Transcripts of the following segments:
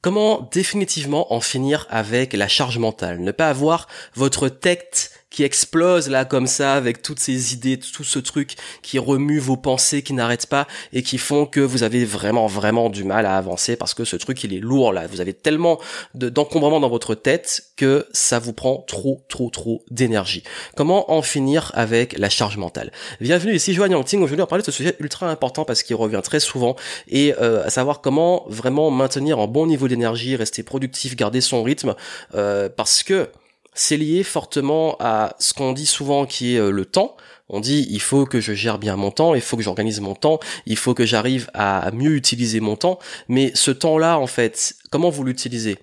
Comment définitivement en finir avec la charge mentale? Ne pas avoir votre tête qui explose là comme ça avec toutes ces idées, tout ce truc qui remue vos pensées, qui n'arrête pas et qui font que vous avez vraiment vraiment du mal à avancer parce que ce truc il est lourd là. Vous avez tellement d'encombrement dans votre tête que ça vous prend trop trop trop d'énergie. Comment en finir avec la charge mentale? Bienvenue ici Joanne Yangting. Aujourd'hui on va parler de ce sujet ultra important parce qu'il revient très souvent et euh, à savoir comment vraiment maintenir un bon niveau d'énergie, rester productif, garder son rythme euh, parce que c'est lié fortement à ce qu'on dit souvent qui est euh, le temps. On dit il faut que je gère bien mon temps, il faut que j'organise mon temps, il faut que j'arrive à mieux utiliser mon temps. Mais ce temps-là, en fait, comment vous l'utilisez?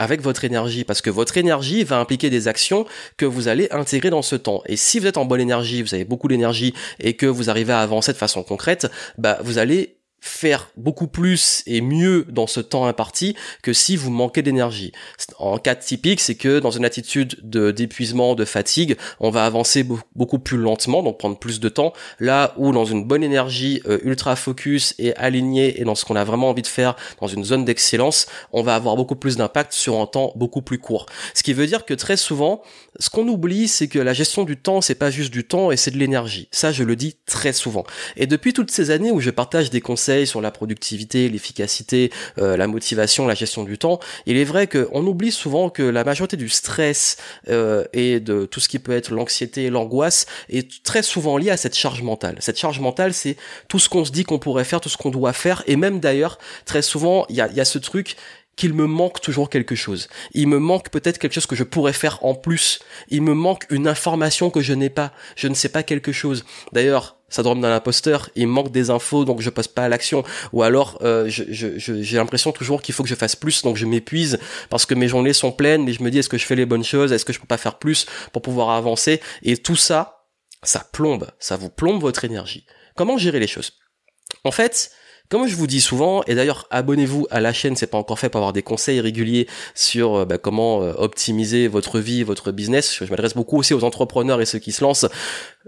Avec votre énergie parce que votre énergie va impliquer des actions que vous allez intégrer dans ce temps. Et si vous êtes en bonne énergie, vous avez beaucoup d'énergie et que vous arrivez à avancer de façon concrète, bah vous allez faire beaucoup plus et mieux dans ce temps imparti que si vous manquez d'énergie. En cas typique, c'est que dans une attitude de d'épuisement, de fatigue, on va avancer beaucoup plus lentement, donc prendre plus de temps, là où dans une bonne énergie euh, ultra focus et alignée et dans ce qu'on a vraiment envie de faire dans une zone d'excellence, on va avoir beaucoup plus d'impact sur un temps beaucoup plus court. Ce qui veut dire que très souvent, ce qu'on oublie, c'est que la gestion du temps, c'est pas juste du temps et c'est de l'énergie. Ça, je le dis très souvent. Et depuis toutes ces années où je partage des conseils sur la productivité, l'efficacité, euh, la motivation, la gestion du temps, il est vrai qu'on oublie souvent que la majorité du stress euh, et de tout ce qui peut être l'anxiété, l'angoisse est très souvent lié à cette charge mentale. Cette charge mentale, c'est tout ce qu'on se dit qu'on pourrait faire, tout ce qu'on doit faire, et même d'ailleurs, très souvent, il y a, y a ce truc qu'il me manque toujours quelque chose. Il me manque peut-être quelque chose que je pourrais faire en plus. Il me manque une information que je n'ai pas. Je ne sais pas quelque chose. D'ailleurs, ça dorme dans l'imposteur, il manque des infos donc je passe pas à l'action. Ou alors euh, j'ai l'impression toujours qu'il faut que je fasse plus donc je m'épuise parce que mes journées sont pleines mais je me dis est-ce que je fais les bonnes choses? Est-ce que je peux pas faire plus pour pouvoir avancer? Et tout ça ça plombe ça vous plombe votre énergie. Comment gérer les choses? En fait comme je vous dis souvent, et d'ailleurs abonnez-vous à la chaîne, c'est pas encore fait pour avoir des conseils réguliers sur euh, bah, comment euh, optimiser votre vie, votre business. Je m'adresse beaucoup aussi aux entrepreneurs et ceux qui se lancent.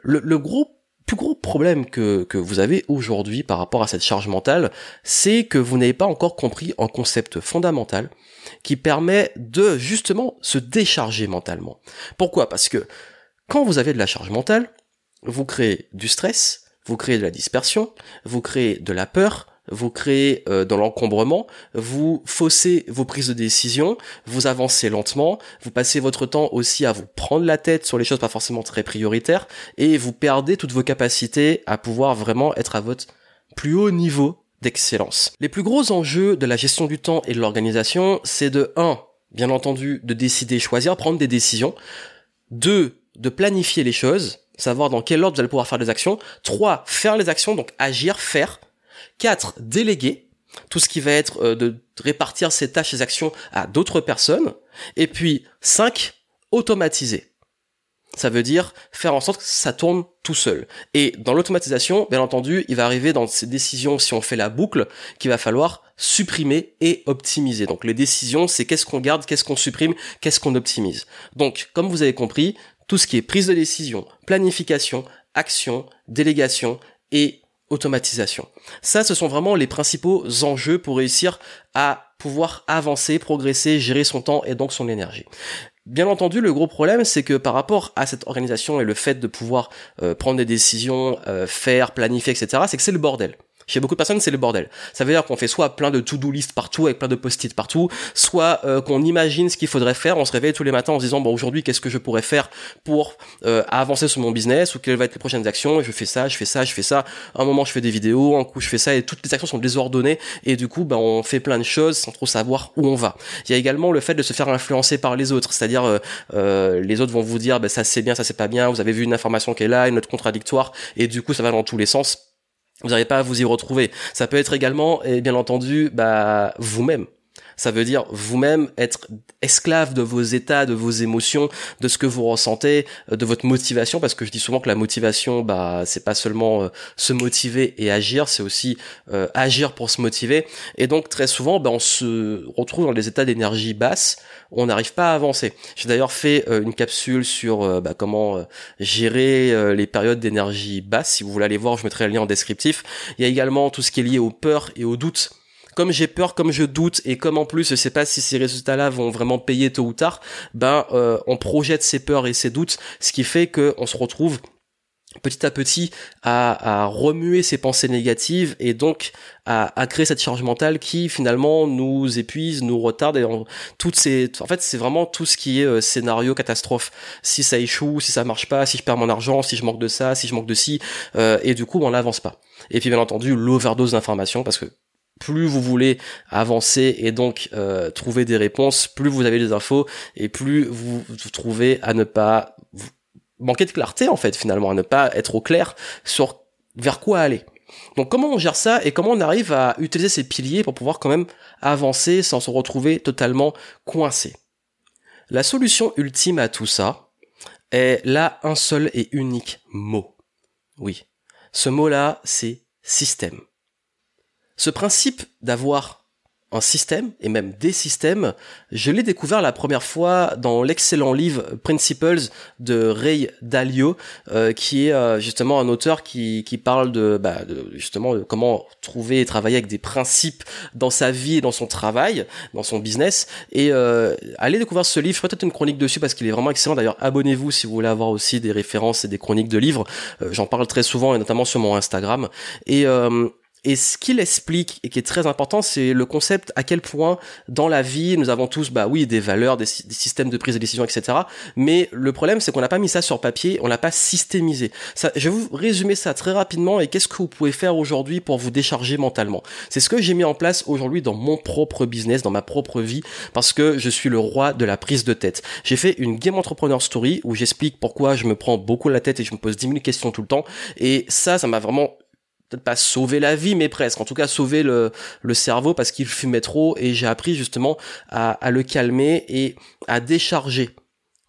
Le, le gros plus gros problème que, que vous avez aujourd'hui par rapport à cette charge mentale, c'est que vous n'avez pas encore compris un concept fondamental qui permet de justement se décharger mentalement. Pourquoi? Parce que quand vous avez de la charge mentale, vous créez du stress, vous créez de la dispersion, vous créez de la peur, vous créez euh, dans l'encombrement, vous faussez vos prises de décision, vous avancez lentement, vous passez votre temps aussi à vous prendre la tête sur les choses pas forcément très prioritaires, et vous perdez toutes vos capacités à pouvoir vraiment être à votre plus haut niveau d'excellence. Les plus gros enjeux de la gestion du temps et de l'organisation, c'est de 1. Bien entendu, de décider, choisir, prendre des décisions. 2. De planifier les choses, savoir dans quel ordre vous allez pouvoir faire des actions. 3. Faire les actions, donc agir, faire 4. Déléguer tout ce qui va être euh, de répartir ces tâches, ces actions à d'autres personnes. Et puis 5. Automatiser. Ça veut dire faire en sorte que ça tourne tout seul. Et dans l'automatisation, bien entendu, il va arriver dans ces décisions, si on fait la boucle, qu'il va falloir supprimer et optimiser. Donc les décisions, c'est qu'est-ce qu'on garde, qu'est-ce qu'on supprime, qu'est-ce qu'on optimise. Donc, comme vous avez compris, tout ce qui est prise de décision, planification, action, délégation et automatisation. Ça, ce sont vraiment les principaux enjeux pour réussir à pouvoir avancer, progresser, gérer son temps et donc son énergie. Bien entendu, le gros problème, c'est que par rapport à cette organisation et le fait de pouvoir euh, prendre des décisions, euh, faire, planifier, etc., c'est que c'est le bordel. Chez beaucoup de personnes, c'est le bordel. Ça veut dire qu'on fait soit plein de to-do list partout avec plein de post-it partout, soit euh, qu'on imagine ce qu'il faudrait faire. On se réveille tous les matins en se disant bon aujourd'hui qu'est-ce que je pourrais faire pour euh, avancer sur mon business ou quelles vont être les prochaines actions. je fais ça, je fais ça, je fais ça. un moment je fais des vidéos, un coup je fais ça et toutes les actions sont désordonnées et du coup ben on fait plein de choses sans trop savoir où on va. Il y a également le fait de se faire influencer par les autres, c'est-à-dire euh, les autres vont vous dire ben ça c'est bien, ça c'est pas bien. Vous avez vu une information qui est là, une autre contradictoire et du coup ça va dans tous les sens vous n'arrivez pas à vous y retrouver. Ça peut être également, et bien entendu, bah, vous-même. Ça veut dire vous-même être esclave de vos états, de vos émotions, de ce que vous ressentez, euh, de votre motivation, parce que je dis souvent que la motivation, bah, c'est pas seulement euh, se motiver et agir, c'est aussi euh, agir pour se motiver. Et donc très souvent, bah, on se retrouve dans des états d'énergie basse, on n'arrive pas à avancer. J'ai d'ailleurs fait une capsule sur bah, comment gérer les périodes d'énergie basse. Si vous voulez aller voir, je mettrai le lien en descriptif. Il y a également tout ce qui est lié aux peurs et aux doutes comme j'ai peur, comme je doute et comme en plus je sais pas si ces résultats-là vont vraiment payer tôt ou tard, ben euh, on projette ses peurs et ses doutes, ce qui fait que on se retrouve petit à petit à, remuer ses pensées négatives et donc à, créer cette charge mentale qui finalement nous épuise, nous retarde et toutes ces en fait c'est vraiment tout ce qui est euh, scénario catastrophe. Si ça échoue, si ça marche pas, si je perds mon argent, si je manque de ça, si je manque de ci euh, et du coup on n'avance pas. Et puis bien entendu l'overdose d'informations parce que plus vous voulez avancer et donc euh, trouver des réponses, plus vous avez des infos et plus vous vous trouvez à ne pas manquer de clarté en fait finalement, à ne pas être au clair sur vers quoi aller. Donc comment on gère ça et comment on arrive à utiliser ces piliers pour pouvoir quand même avancer sans se retrouver totalement coincé? La solution ultime à tout ça est là un seul et unique mot. Oui, ce mot-là, c'est système. Ce principe d'avoir un système et même des systèmes, je l'ai découvert la première fois dans l'excellent livre Principles de Ray Dalio, euh, qui est euh, justement un auteur qui, qui parle de, bah, justement de comment trouver et travailler avec des principes dans sa vie et dans son travail, dans son business. Et euh, allez découvrir ce livre, peut-être une chronique dessus parce qu'il est vraiment excellent. D'ailleurs, abonnez-vous si vous voulez avoir aussi des références et des chroniques de livres. Euh, j'en parle très souvent et notamment sur mon Instagram. Et et ce qu'il explique et qui est très important, c'est le concept à quel point dans la vie nous avons tous, bah oui, des valeurs, des, systèmes de prise de décision, etc. Mais le problème, c'est qu'on n'a pas mis ça sur papier, on l'a pas systémisé. Ça, je vais vous résumer ça très rapidement et qu'est-ce que vous pouvez faire aujourd'hui pour vous décharger mentalement. C'est ce que j'ai mis en place aujourd'hui dans mon propre business, dans ma propre vie, parce que je suis le roi de la prise de tête. J'ai fait une Game Entrepreneur Story où j'explique pourquoi je me prends beaucoup la tête et je me pose 10 000 questions tout le temps. Et ça, ça m'a vraiment peut-être pas sauver la vie, mais presque. En tout cas, sauver le, cerveau parce qu'il fumait trop et j'ai appris justement à le calmer et à décharger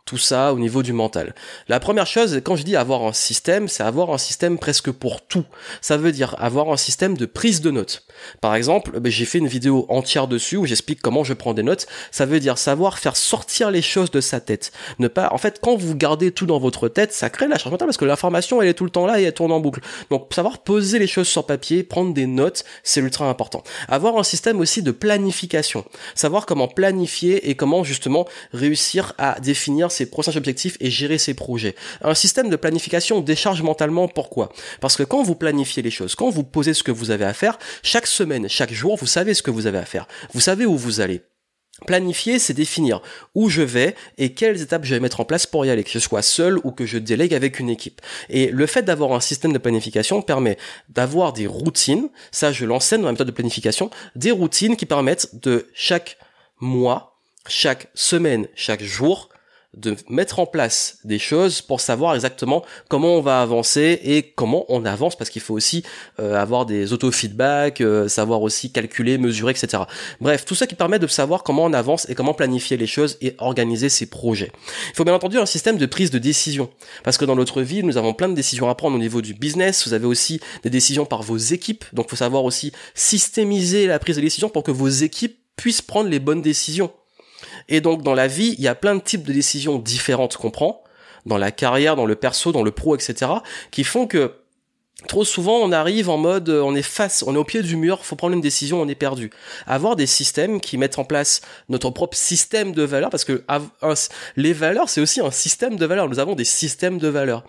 tout ça au niveau du mental. La première chose, quand je dis avoir un système, c'est avoir un système presque pour tout. Ça veut dire avoir un système de prise de notes. Par exemple, ben, j'ai fait une vidéo entière dessus où j'explique comment je prends des notes. Ça veut dire savoir faire sortir les choses de sa tête. Ne pas, en fait, quand vous gardez tout dans votre tête, ça crée la charge mentale parce que l'information, elle est tout le temps là et elle tourne en boucle. Donc, savoir poser les choses sur papier, prendre des notes, c'est ultra important. Avoir un système aussi de planification. Savoir comment planifier et comment justement réussir à définir ses prochains objectifs et gérer ses projets. Un système de planification décharge mentalement. Pourquoi? Parce que quand vous planifiez les choses, quand vous posez ce que vous avez à faire, chaque semaine, chaque jour, vous savez ce que vous avez à faire. Vous savez où vous allez. Planifier, c'est définir où je vais et quelles étapes je vais mettre en place pour y aller, que je sois seul ou que je délègue avec une équipe. Et le fait d'avoir un système de planification permet d'avoir des routines, ça je l'enseigne dans la méthode de planification, des routines qui permettent de chaque mois, chaque semaine, chaque jour, de mettre en place des choses pour savoir exactement comment on va avancer et comment on avance parce qu'il faut aussi euh, avoir des auto-feedback, euh, savoir aussi calculer, mesurer, etc. Bref, tout ça qui permet de savoir comment on avance et comment planifier les choses et organiser ses projets. Il faut bien entendu un système de prise de décision parce que dans notre vie, nous avons plein de décisions à prendre au niveau du business, vous avez aussi des décisions par vos équipes, donc faut savoir aussi systémiser la prise de décision pour que vos équipes puissent prendre les bonnes décisions. Et donc dans la vie, il y a plein de types de décisions différentes qu'on prend, dans la carrière, dans le perso, dans le pro, etc., qui font que Trop souvent, on arrive en mode, euh, on est face, on est au pied du mur, faut prendre une décision, on est perdu. Avoir des systèmes qui mettent en place notre propre système de valeurs, parce que les valeurs, c'est aussi un système de valeurs. Nous avons des systèmes de valeurs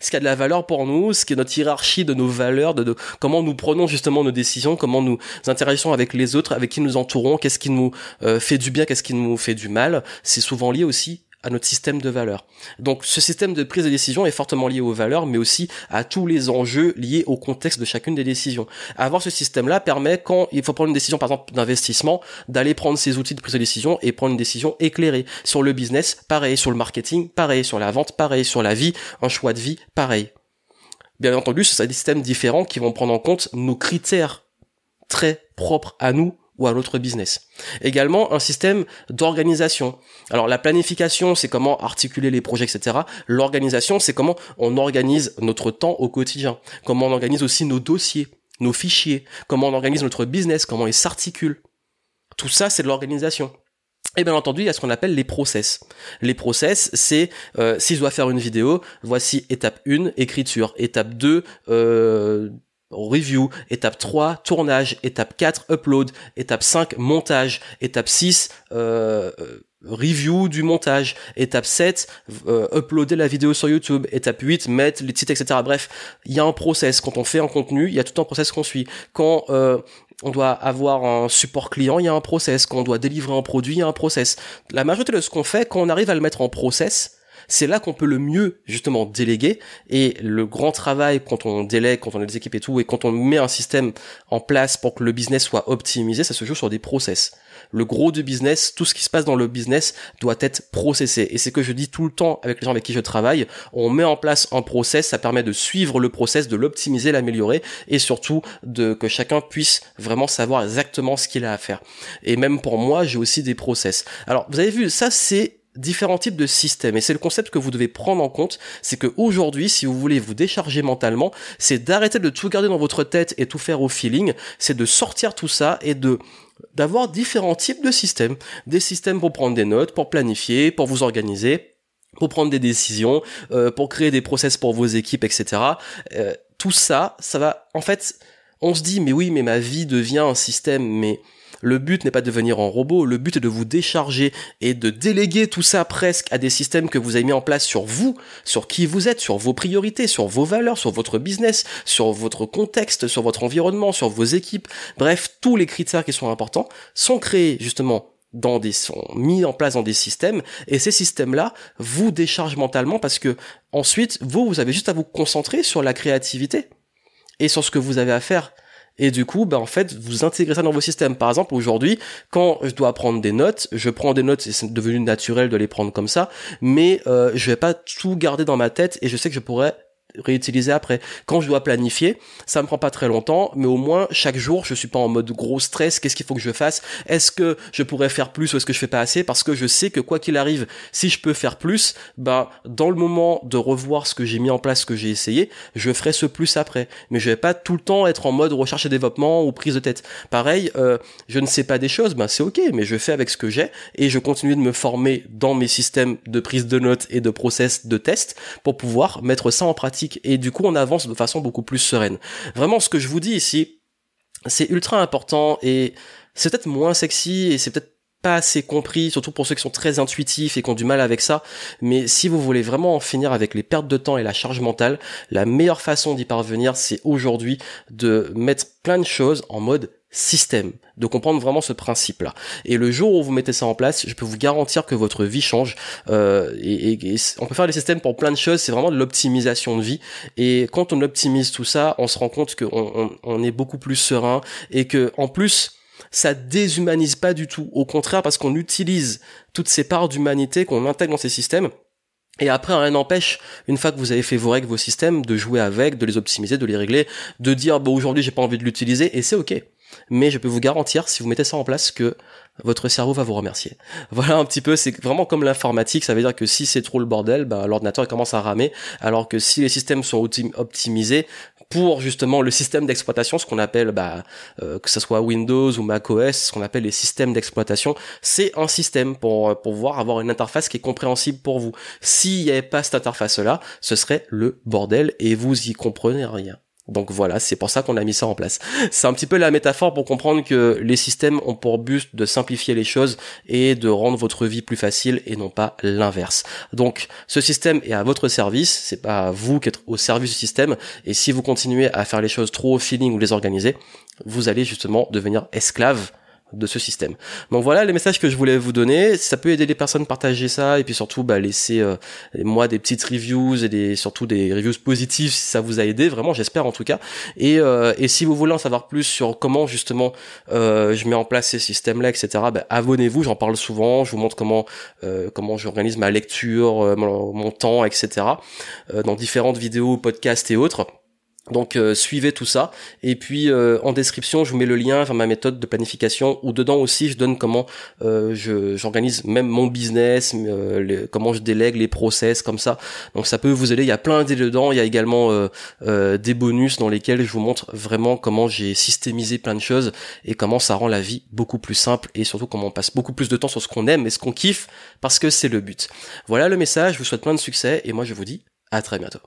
ce qui a de la valeur pour nous, ce qui est notre hiérarchie de nos valeurs, de, comment nous prenons justement nos décisions, comment nous interagissons avec les autres, avec qui nous entourons, qu'est-ce qui nous euh, fait du bien, qu'est-ce qui nous fait du mal. C'est souvent lié aussi à notre système de valeurs. Donc ce système de prise de décision est fortement lié aux valeurs, mais aussi à tous les enjeux liés au contexte de chacune des décisions. Avoir ce système-là permet, quand il faut prendre une décision, par exemple, d'investissement, d'aller prendre ces outils de prise de décision et prendre une décision éclairée. Sur le business, pareil. Sur le marketing, pareil. Sur la vente, pareil. Sur la vie, un choix de vie, pareil. Bien entendu, ce sont des systèmes différents qui vont prendre en compte nos critères très propres à nous ou à l'autre business. Également un système d'organisation. Alors la planification, c'est comment articuler les projets, etc. L'organisation, c'est comment on organise notre temps au quotidien, comment on organise aussi nos dossiers, nos fichiers, comment on organise notre business, comment il s'articule. Tout ça, c'est de l'organisation. Et bien entendu, il y a ce qu'on appelle les process. Les process, c'est euh, si je dois faire une vidéo, voici étape 1, écriture, étape 2, euh, review, étape 3, tournage, étape 4, upload, étape 5, montage, étape 6, euh, review du montage, étape 7, euh, uploader la vidéo sur YouTube, étape 8, mettre les titres, etc. Bref, il y a un process. Quand on fait un contenu, il y a tout un process qu'on suit. Quand euh, on doit avoir un support client, il y a un process. Quand on doit délivrer un produit, il y a un process. La majorité de ce qu'on fait, quand on arrive à le mettre en process, c'est là qu'on peut le mieux justement déléguer et le grand travail quand on délègue, quand on a des équipes et tout et quand on met un système en place pour que le business soit optimisé, ça se joue sur des process. Le gros du business, tout ce qui se passe dans le business doit être processé et c'est que je dis tout le temps avec les gens avec qui je travaille, on met en place un process, ça permet de suivre le process, de l'optimiser, l'améliorer et surtout de que chacun puisse vraiment savoir exactement ce qu'il a à faire. Et même pour moi, j'ai aussi des process. Alors, vous avez vu, ça c'est différents types de systèmes. Et c'est le concept que vous devez prendre en compte, c'est que aujourd'hui, si vous voulez vous décharger mentalement, c'est d'arrêter de tout garder dans votre tête et tout faire au feeling, c'est de sortir tout ça et de d'avoir différents types de systèmes. Des systèmes pour prendre des notes, pour planifier, pour vous organiser, pour prendre des décisions, euh, pour créer des process pour vos équipes, etc. Euh, tout ça, ça va, en fait, on se dit, mais oui, mais ma vie devient un système, mais le but n'est pas de devenir un robot, le but est de vous décharger et de déléguer tout ça presque à des systèmes que vous avez mis en place sur vous, sur qui vous êtes, sur vos priorités, sur vos valeurs, sur votre business, sur votre contexte, sur votre environnement, sur vos équipes. Bref, tous les critères qui sont importants sont créés justement dans des sont mis en place dans des systèmes et ces systèmes-là vous déchargent mentalement parce que ensuite vous vous avez juste à vous concentrer sur la créativité et sur ce que vous avez à faire et du coup, bah, en fait, vous intégrez ça dans vos systèmes. Par exemple, aujourd'hui, quand je dois prendre des notes, je prends des notes et c'est devenu naturel de les prendre comme ça, mais euh, je vais pas tout garder dans ma tête et je sais que je pourrais réutiliser après. Quand je dois planifier, ça me prend pas très longtemps, mais au moins chaque jour, je suis pas en mode gros stress. Qu'est-ce qu'il faut que je fasse? Est-ce que je pourrais faire plus ou est-ce que je fais pas assez? Parce que je sais que quoi qu'il arrive, si je peux faire plus, ben dans le moment de revoir ce que j'ai mis en place, ce que j'ai essayé, je ferai ce plus après. Mais je vais pas tout le temps être en mode recherche et développement ou prise de tête. Pareil, euh, je ne sais pas des choses, ben c'est ok, mais je fais avec ce que j'ai et je continue de me former dans mes systèmes de prise de notes et de process de test pour pouvoir mettre ça en pratique et du coup on avance de façon beaucoup plus sereine. Vraiment ce que je vous dis ici, c'est ultra important et c'est peut-être moins sexy et c'est peut-être pas assez compris, surtout pour ceux qui sont très intuitifs et qui ont du mal avec ça. Mais si vous voulez vraiment en finir avec les pertes de temps et la charge mentale, la meilleure façon d'y parvenir, c'est aujourd'hui de mettre plein de choses en mode système, de comprendre vraiment ce principe-là. Et le jour où vous mettez ça en place, je peux vous garantir que votre vie change. Euh, et, on peut faire des systèmes pour plein de choses, c'est vraiment de l'optimisation de vie. Et quand on optimise tout ça, on se rend compte qu'on on, est beaucoup plus serein et que en plus ça déshumanise pas du tout. Au contraire, parce qu'on utilise toutes ces parts d'humanité qu'on intègre dans ces systèmes et après, rien n'empêche, une fois que vous avez fait vos règles, vos systèmes, de jouer avec, de les optimiser, de les régler, de dire, bon, aujourd'hui, j'ai pas envie de l'utiliser, et c'est ok mais je peux vous garantir, si vous mettez ça en place, que votre cerveau va vous remercier. Voilà un petit peu, c'est vraiment comme l'informatique, ça veut dire que si c'est trop le bordel, ben, l'ordinateur commence à ramer, alors que si les systèmes sont optimisés pour justement le système d'exploitation, ce qu'on appelle, bah, euh, que ce soit Windows ou macOS, ce qu'on appelle les systèmes d'exploitation, c'est un système pour pouvoir avoir une interface qui est compréhensible pour vous. S'il n'y avait pas cette interface-là, ce serait le bordel et vous y comprenez rien. Donc voilà, c'est pour ça qu'on a mis ça en place. C'est un petit peu la métaphore pour comprendre que les systèmes ont pour but de simplifier les choses et de rendre votre vie plus facile et non pas l'inverse. Donc ce système est à votre service, c'est pas vous qui êtes au service du système et si vous continuez à faire les choses trop au feeling ou les organiser, vous allez justement devenir esclave de ce système. Donc voilà les messages que je voulais vous donner. ça peut aider les personnes, partager ça et puis surtout bah, laisser euh, moi des petites reviews et des surtout des reviews positives si ça vous a aidé. Vraiment, j'espère en tout cas. Et, euh, si vous voulez en savoir plus sur comment justement euh, je mets en place ces systèmes-là, etc. Bah, abonnez-vous. J'en parle souvent. Je vous montre comment comment j'organise ma lecture, mon, temps, etc. dans différentes vidéos, podcasts et autres. Donc euh, suivez tout ça et puis euh, en description je vous mets le lien vers ma méthode de planification où dedans aussi je donne comment euh, j'organise même mon business, comment je délègue les process comme ça. Donc ça peut vous aider. Il y a plein d'idées dedans. Il y a également des bonus dans lesquels je vous montre vraiment comment j'ai systémisé plein de choses et comment ça rend la vie beaucoup plus simple et surtout comment on passe beaucoup plus de temps sur ce qu'on aime et ce qu'on kiffe parce que c'est le but. Voilà le message. Je vous souhaite plein de succès et moi je vous dis à très bientôt.